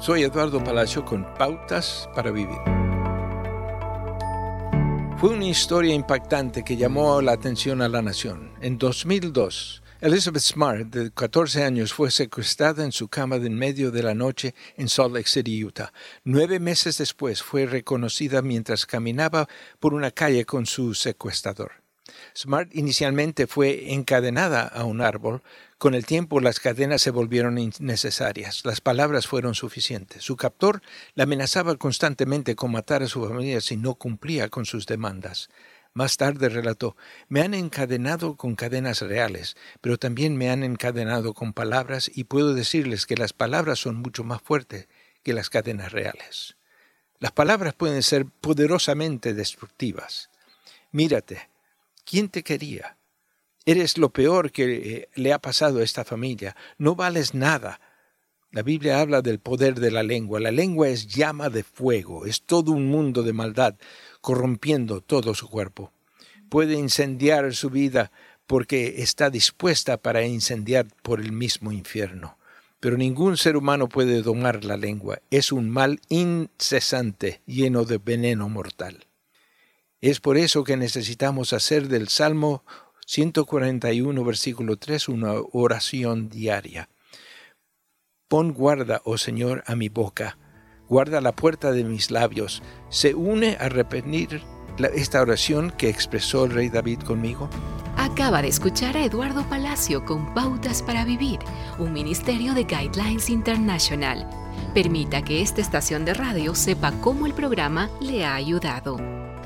Soy Eduardo Palacio con Pautas para Vivir. Fue una historia impactante que llamó la atención a la nación. En 2002, Elizabeth Smart, de 14 años, fue secuestrada en su cama de en medio de la noche en Salt Lake City, Utah. Nueve meses después fue reconocida mientras caminaba por una calle con su secuestrador. Smart inicialmente fue encadenada a un árbol. Con el tiempo las cadenas se volvieron innecesarias. Las palabras fueron suficientes. Su captor la amenazaba constantemente con matar a su familia si no cumplía con sus demandas. Más tarde relató, me han encadenado con cadenas reales, pero también me han encadenado con palabras y puedo decirles que las palabras son mucho más fuertes que las cadenas reales. Las palabras pueden ser poderosamente destructivas. Mírate, ¿quién te quería? Eres lo peor que eh, le ha pasado a esta familia. No vales nada. La Biblia habla del poder de la lengua. La lengua es llama de fuego, es todo un mundo de maldad corrompiendo todo su cuerpo. Puede incendiar su vida porque está dispuesta para incendiar por el mismo infierno. Pero ningún ser humano puede domar la lengua. Es un mal incesante, lleno de veneno mortal. Es por eso que necesitamos hacer del Salmo 141, versículo 3, una oración diaria. Pon guarda, oh Señor, a mi boca guarda la puerta de mis labios, se une a repetir esta oración que expresó el rey David conmigo? Acaba de escuchar a Eduardo Palacio con Pautas para Vivir, un ministerio de Guidelines International. Permita que esta estación de radio sepa cómo el programa le ha ayudado.